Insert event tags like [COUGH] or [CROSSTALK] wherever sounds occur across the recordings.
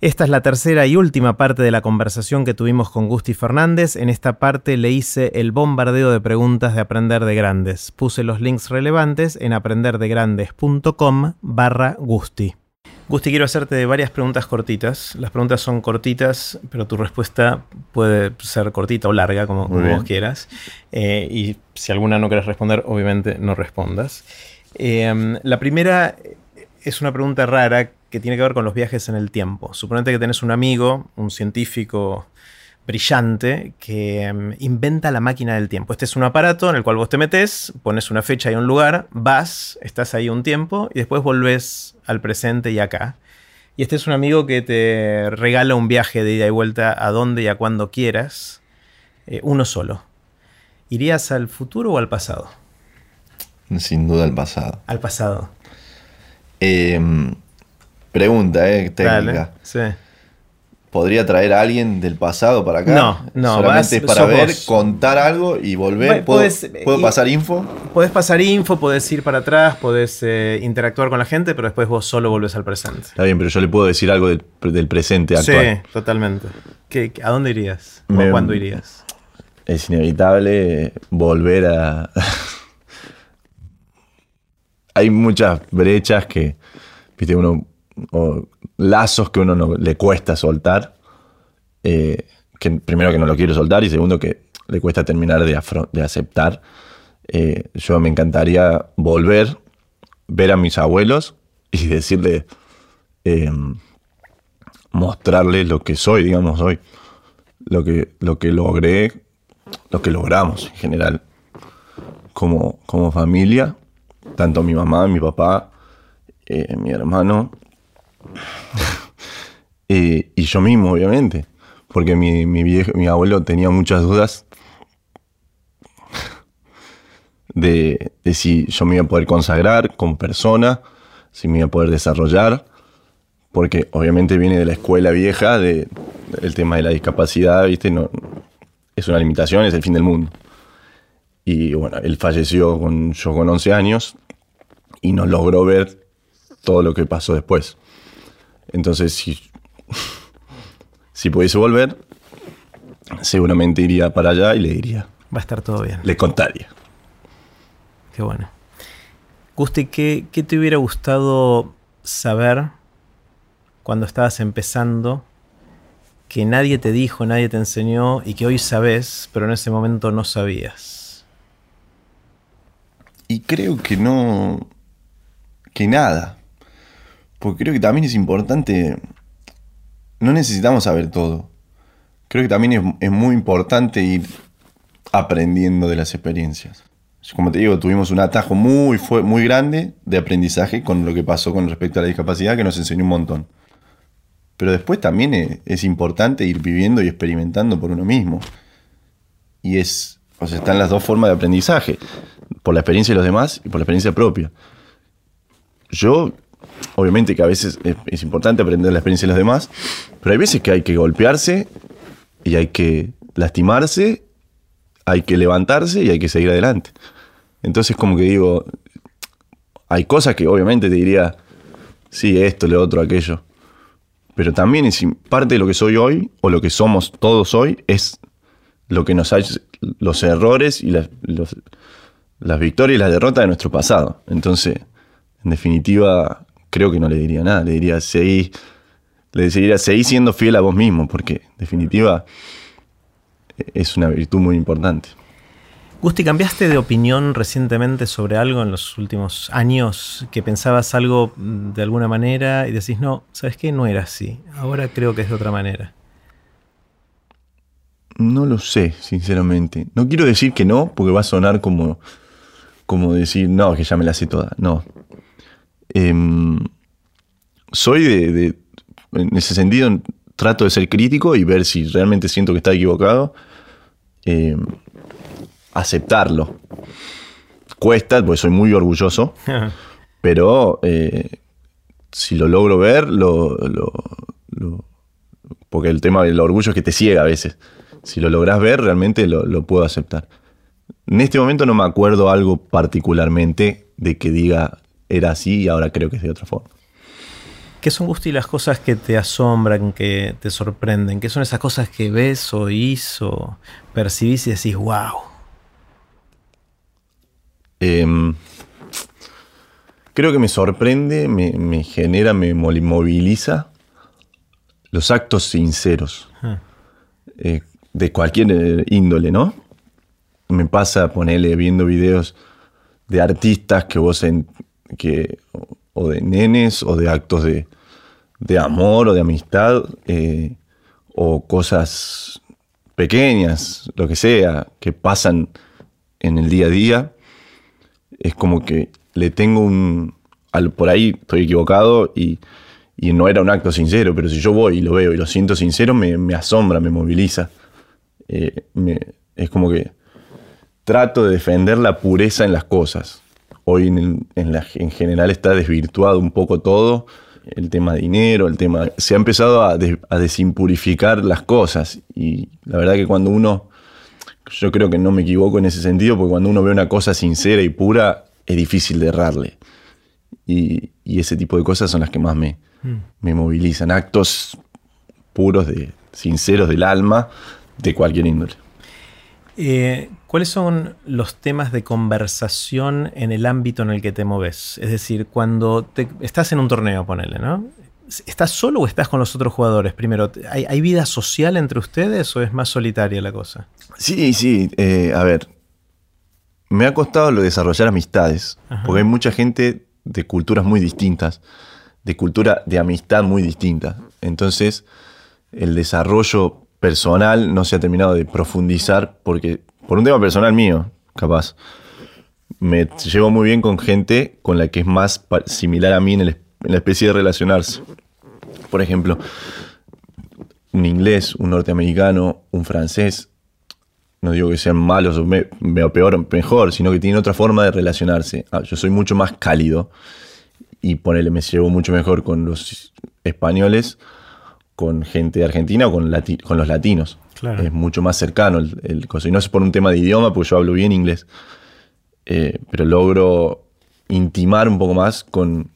Esta es la tercera y última parte de la conversación que tuvimos con Gusti Fernández. En esta parte le hice el bombardeo de preguntas de Aprender de Grandes. Puse los links relevantes en aprenderdegrandes.com barra Gusti. Gusti, quiero hacerte varias preguntas cortitas. Las preguntas son cortitas, pero tu respuesta puede ser cortita o larga, como, vos quieras. Eh, y si alguna no quieres responder, obviamente no respondas. Eh, la primera es una pregunta rara que tiene que ver con los viajes en el tiempo. Suponete que tenés un amigo, un científico brillante, que em, inventa la máquina del tiempo. Este es un aparato en el cual vos te metes, pones una fecha y un lugar, vas, estás ahí un tiempo y después volvés al presente y acá. Y este es un amigo que te regala un viaje de ida y vuelta a donde y a cuando quieras, eh, uno solo. ¿Irías al futuro o al pasado? Sin duda al pasado. Al pasado. Eh, Pregunta, ¿eh? Técnica. sí. ¿Podría traer a alguien del pasado para acá? No, no. Solamente es para ver, contar algo y volver. ¿Puedo, eh, pasar info? Puedes pasar info, puedes ir para atrás, puedes eh, interactuar con la gente, pero después vos solo volvés al presente. Está bien, pero yo le puedo decir algo del, presente actual. Sí, totalmente. ¿A dónde irías? ¿O cuándo irías? Es inevitable volver a. [LAUGHS] Hay muchas brechas que. Viste, uno o lazos que uno no, le cuesta soltar. Eh, que primero que no lo quiero soltar y segundo que le cuesta terminar de, aceptar. Eh, yo me encantaría volver, ver a mis abuelos y decirle, eh, mostrarles lo que soy, digamos, hoy. Lo que, lo que logré, lo que logramos en general como, como familia, tanto mi mamá, mi papá, mi hermano, [LAUGHS] y yo mismo, obviamente. Porque mi, viejo, mi abuelo tenía muchas dudas de, si yo me iba a poder consagrar como persona, si me iba a poder desarrollar. Porque obviamente viene de la escuela vieja, de, el tema de la discapacidad, ¿viste? No, es una limitación, es el fin del mundo. Y bueno, él falleció con, yo con 11 años y no logró ver todo lo que pasó después. Entonces, si, si pudiese volver, seguramente iría para allá y le diría. Va a estar todo bien. Le contaría. Qué bueno. Gusti, ¿qué, ¿qué, te hubiera gustado saber cuando estabas empezando que nadie te dijo, nadie te enseñó y que hoy sabes, pero en ese momento no sabías? Y creo que no. que nada. Porque creo que también es importante, no necesitamos saber todo. Creo que también es, muy importante ir aprendiendo de las experiencias. Como te digo, tuvimos un atajo muy, muy grande de aprendizaje con lo que pasó con respecto a la discapacidad que nos enseñó un montón. Pero después también es, es importante ir viviendo y experimentando por uno mismo. Y es, o sea, están las dos formas de aprendizaje, por la experiencia de los demás y por la experiencia propia. Yo obviamente que a veces es, importante aprender la experiencia de los demás, pero hay veces que hay que golpearse y hay que lastimarse, hay que levantarse y hay que seguir adelante. Entonces como que digo, hay cosas que obviamente te diría, sí, esto, lo otro, aquello. Pero también es parte de lo que soy hoy, o lo que somos todos hoy, es lo que nos ha los errores y las, las victorias y las derrotas de nuestro pasado. Entonces, en definitiva, creo que no le diría nada. Le diría, seguí, le diría, seguí siendo fiel a vos mismo, porque en definitiva es una virtud muy importante. Gusti, ¿cambiaste de opinión recientemente sobre algo en los últimos años? Que pensabas algo de alguna manera y decís, no, ¿sabes qué? No era así. Ahora creo que es de otra manera. No lo sé, sinceramente. No quiero decir que no, porque va a sonar como, como decir, no, que ya me la sé toda. No, Em, soy de, en ese sentido, trato de ser crítico y ver si realmente siento que está equivocado. Em, aceptarlo. Cuesta, porque soy muy orgulloso, [LAUGHS] pero eh, si lo logro ver, lo, porque el tema del orgullo es que te ciega a veces. Si lo logras ver, realmente lo, lo puedo aceptar. En este momento no me acuerdo algo particularmente de que diga era así y ahora creo que es de otra forma. ¿Qué son, Gusti, las cosas que te asombran, que te sorprenden? ¿Qué son esas cosas que ves, oís o percibís y decís, wow? Em, creo que me sorprende, me, genera, me moviliza los actos sinceros. Ah. Eh, de cualquier eh, índole, ¿no? Me pasa ponerle viendo videos de artistas que vos en, que o de nenes o de actos de, amor o de amistad eh, o cosas pequeñas, lo que sea, que pasan en el día a día, es como que le tengo un... Al, por ahí estoy equivocado y, no era un acto sincero, pero si yo voy y lo veo y lo siento sincero, me, asombra, me moviliza. Eh, es como que trato de defender la pureza en las cosas hoy en, en, general está desvirtuado un poco todo, el tema de dinero, el tema... Se ha empezado a, desimpurificar las cosas y la verdad que cuando uno... Yo creo que no me equivoco en ese sentido, porque cuando uno ve una cosa sincera y pura, es difícil de errarle. Y, ese tipo de cosas son las que más me, mm. me movilizan. Actos puros, de, sinceros del alma, de cualquier índole. Eh, ¿Cuáles son los temas de conversación en el ámbito en el que te moves? Es decir, cuando te, estás en un torneo, ponele, ¿no? ¿Estás solo o estás con los otros jugadores? Primero, ¿hay, vida social entre ustedes o es más solitaria la cosa? Sí, sí. Eh, a ver, me ha costado lo desarrollar amistades, porque hay mucha gente de culturas muy distintas, de cultura de amistad muy distinta. Entonces, el desarrollo personal no se ha terminado de profundizar porque, por un tema personal mío, capaz, me llevo muy bien con gente con la que es más similar a mí en, la especie de relacionarse. Por ejemplo, un inglés, un norteamericano, un francés, no digo que sean malos o me, peor o mejor, sino que tienen otra forma de relacionarse. Ah, yo soy mucho más cálido y ponele, me llevo mucho mejor con los españoles con gente de Argentina o con, con los latinos. Es mucho más cercano el, el Y no es por un tema de idioma, porque yo hablo bien inglés. Eh, pero logro intimar un poco más con,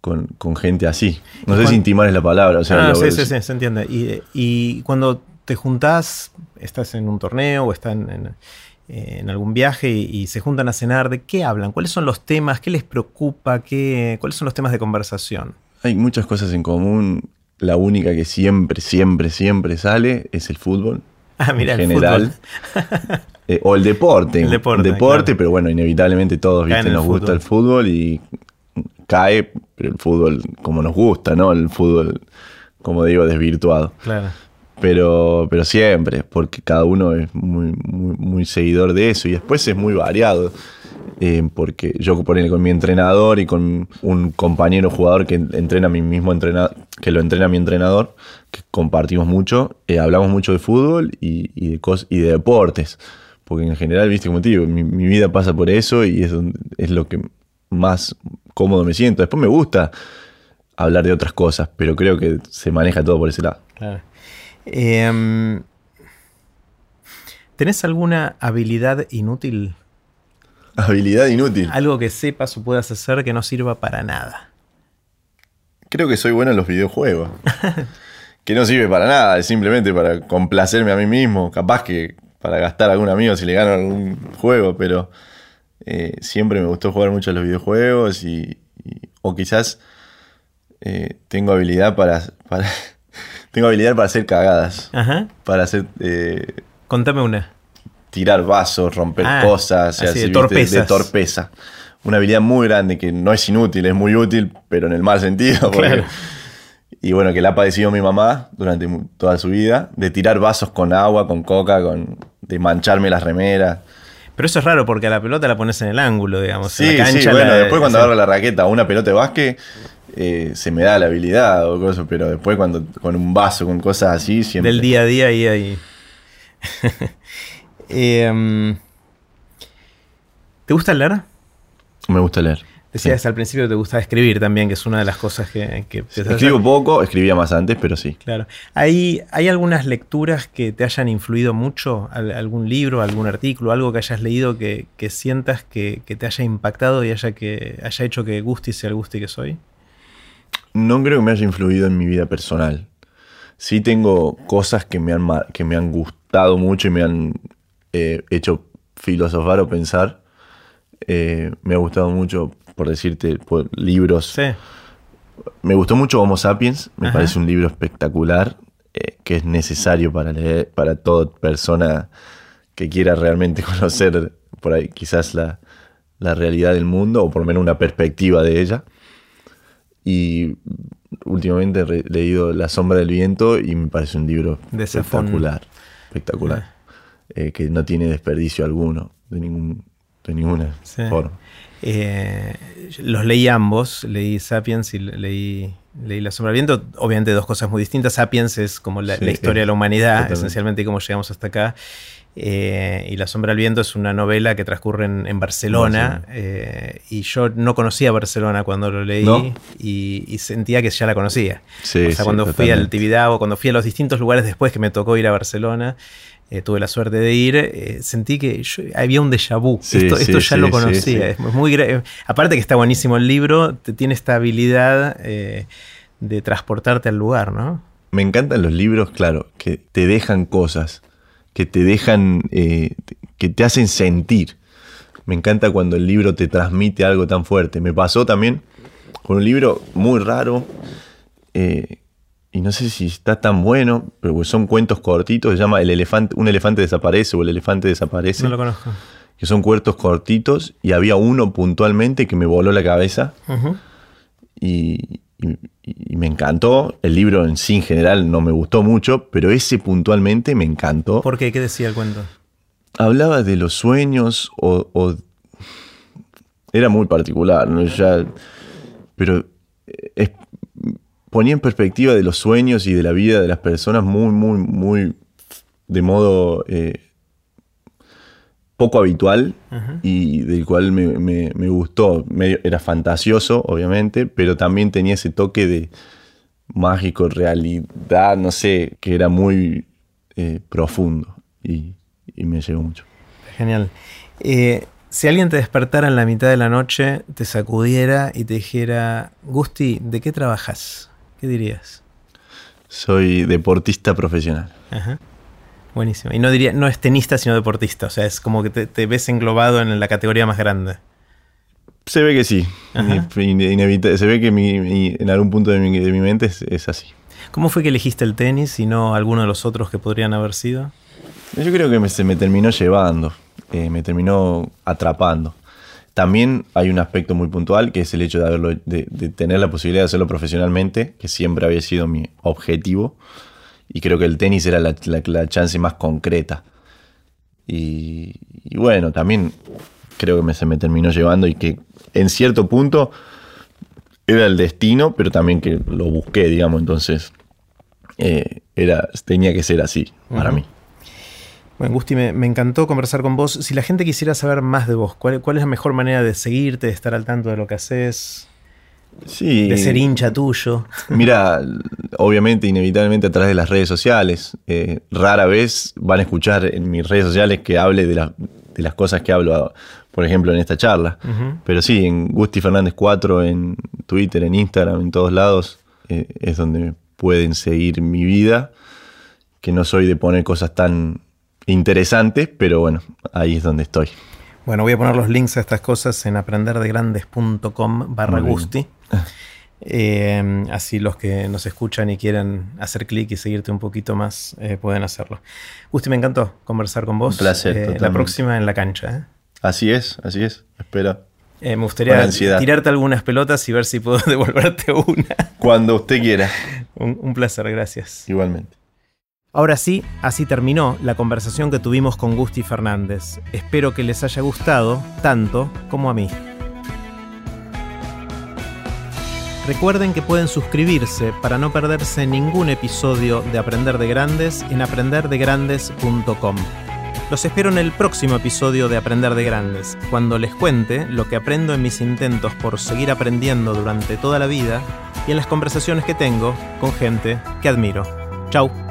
con, gente así. No sé si intimar es la palabra. O sea, ah, sí, sí, sí, se entiende. Y, cuando te juntás, estás en un torneo o estás en, algún viaje y, se juntan a cenar, ¿de qué hablan? ¿Cuáles son los temas? ¿Qué les preocupa? ¿Qué, ¿Cuáles son los temas de conversación? Hay muchas cosas en común la única que siempre, siempre, siempre sale es el fútbol. Ah, mira, en general. [LAUGHS] Eh, o el deporte. El deporte. deporte pero bueno, inevitablemente todos ¿viste? nos gusta el fútbol y cae, pero el fútbol como nos gusta, ¿no? El fútbol, como digo, desvirtuado. Claro. Pero, pero siempre, porque cada uno es muy, muy, muy seguidor de eso y después es muy variado. Eh, porque yo ponele con mi entrenador y con un compañero jugador que entrena a mi mismo entrenador, que lo entrena a mi entrenador, que compartimos mucho, eh, hablamos mucho de fútbol y, de y de deportes. Porque en general, viste, como te digo, mi, vida pasa por eso y es, es lo que más cómodo me siento. Después me gusta hablar de otras cosas, pero creo que se maneja todo por ese lado. Em, ¿Tenés alguna habilidad inútil Habilidad inútil. Algo que sepas o puedas hacer que no sirva para nada. Creo que soy bueno en los videojuegos. [LAUGHS] que no sirve para nada, es simplemente para complacerme a mí mismo. Capaz que para gastar a algún amigo si le gano algún juego, pero eh, siempre me gustó jugar mucho a los videojuegos y, o quizás eh, tengo habilidad para, [LAUGHS] tengo habilidad para hacer cagadas. Ajá. Para hacer... Eh, Contame una tirar vasos, romper ah, cosas, de, torpeza. Una habilidad muy grande que no es inútil, es muy útil, pero en el mal sentido. Y bueno, que la ha padecido mi mamá durante toda su vida, de tirar vasos con agua, con coca, con, de mancharme las remeras. Pero eso es raro porque a la pelota la pones en el ángulo, digamos. Sí, sí, bueno, después cuando agarro la raqueta o una pelota de básquet, eh, se me da la habilidad o cosas, pero después cuando con un vaso, con cosas así, siempre. Del día a día y ahí. [LAUGHS] Em, ¿Te gusta leer? Me gusta leer. Decías al principio que te gusta escribir también, que es una de las cosas que... que Escribo poco, escribía más antes, pero sí. Claro. ¿Hay, ¿Hay algunas lecturas que te hayan influido mucho? ¿Algún libro, algún artículo, algo que hayas leído que, sientas que, te haya impactado y haya, que, haya hecho que guste y sea el guste que soy? no creo que me haya influido en mi vida personal. Sí tengo cosas que me han, que me han gustado mucho y me han eh, hecho filosofar o pensar. Eh, me ha gustado mucho, por decirte, por libros. Sí. Me gustó mucho Homo Sapiens, me Ajá. parece un libro espectacular, eh, que es necesario para leer, para toda persona que quiera realmente [LAUGHS] conocer por ahí quizás la, la realidad del mundo, o por lo menos una perspectiva de ella. Y últimamente he leído La sombra del viento y me parece un libro De espectacular, espectacular, Eh, que no tiene desperdicio alguno, de, ningún, de ninguna Sí. forma. Eh, los leí ambos, leí Sapiens y leí, leí La Sombra del Viento. Obviamente dos cosas muy distintas. Sapiens es como la, Sí, la historia de la humanidad, totalmente. esencialmente cómo llegamos hasta acá. Eh, y La Sombra del Viento es una novela que transcurre en, en Barcelona. eh, y yo no conocía Barcelona cuando lo leí ¿No? y, y sentía que ya la conocía. Sí, o sea, sí, cuando fui al totalmente. Tibidabo, cuando fui a los distintos lugares después que me tocó ir a Barcelona, eh, tuve la suerte de ir, eh, sentí que yo- había un déjà vu. Sí, esto sí, esto ya sí, lo conocía. Es muy Aparte que está buenísimo el libro, te- tiene esta habilidad eh, de transportarte al lugar, ¿no? Me encantan los libros, claro, que te dejan cosas, que te dejan, que te hacen sentir. Me encanta cuando el libro te transmite algo tan fuerte. Me pasó también con un libro muy raro, eh, y no sé si está tan bueno, pero son cuentos cortitos, se llama el elefante, Un elefante desaparece o El elefante desaparece, No lo conozco. que son cuentos cortitos, y había uno puntualmente que me voló la cabeza y, y- y me encantó. El libro en sí en general no me gustó mucho, pero ese puntualmente me encantó. ¿Por qué? ¿Qué decía el cuento? Hablaba de los sueños o... o- era muy particular, ¿no? Ya- pero es- ponía en perspectiva de los sueños y de la vida de las personas muy, muy, muy de modo eh, poco habitual y del cual me, me- me gustó. Medio- era fantasioso, obviamente, pero también tenía ese toque de mágico, realidad, no sé, que era muy eh, profundo y, y me llegó mucho. Genial. Eh, si alguien te despertara en la mitad de la noche, te sacudiera y te dijera, Gusti, ¿de qué trabajas? ¿Qué dirías? Soy deportista profesional. Ajá. Buenísimo. Y no diría, no es tenista, sino deportista. O sea, es como que te, te ves englobado en la categoría más grande. Se ve que sí. Se ve que mi- mi- en algún punto de mi, de mi mente es, es así. ¿Cómo fue que elegiste el tenis y no alguno de los otros que podrían haber sido? Yo creo que me- se me terminó llevando, eh, me terminó atrapando. También hay un aspecto muy puntual que es el hecho de, haberlo, de, de tener la posibilidad de hacerlo profesionalmente, que siempre había sido mi objetivo. Y creo que el tenis era la, la- la chance más concreta. Y, y bueno, también creo que me- se me terminó llevando y que en cierto punto era el destino, pero también que lo busqué, digamos. Entonces, eh, era, tenía que ser así para mí. Bueno, Gusti, me, me encantó conversar con vos. Si la gente quisiera saber más de vos, ¿cuál, cuál es la mejor manera de seguirte, de estar al tanto de lo que haces, Sí. de ser hincha tuyo? [LAUGHS] Mira, obviamente, inevitablemente a través de las redes sociales. eh, rara vez van a escuchar en mis redes sociales que hable de, la- de las cosas que hablo, por ejemplo, en esta charla. Pero sí, en Gusti Fernández 4, en Twitter, en Instagram, en todos lados, eh, es donde pueden seguir mi vida. Que no soy de poner cosas tan interesantes, pero bueno, ahí es donde estoy. Bueno, voy a poner los links a estas cosas en aprenderdegrandes.com barra. Gusti. Eh, así los que nos escuchan y quieran hacer clic y seguirte un poquito más eh, pueden hacerlo. Gusti, me encantó conversar con vos. Un placer, Eh, la próxima en la cancha. Así es, así es. Espera. Me gustaría tirarte algunas pelotas y ver si puedo [LAUGHS] devolverte una. Cuando usted quiera. un, un placer, gracias. Igualmente. Ahora sí, así terminó la conversación que tuvimos con Gusti Fernández. Espero que les haya gustado tanto como a mí. Recuerden que pueden suscribirse para no perderse ningún episodio de Aprender de Grandes en aprenderdegrandes.com. Los espero en el próximo episodio de Aprender de Grandes, cuando les cuente lo que aprendo en mis intentos por seguir aprendiendo durante toda la vida y en las conversaciones que tengo con gente que admiro. Chau.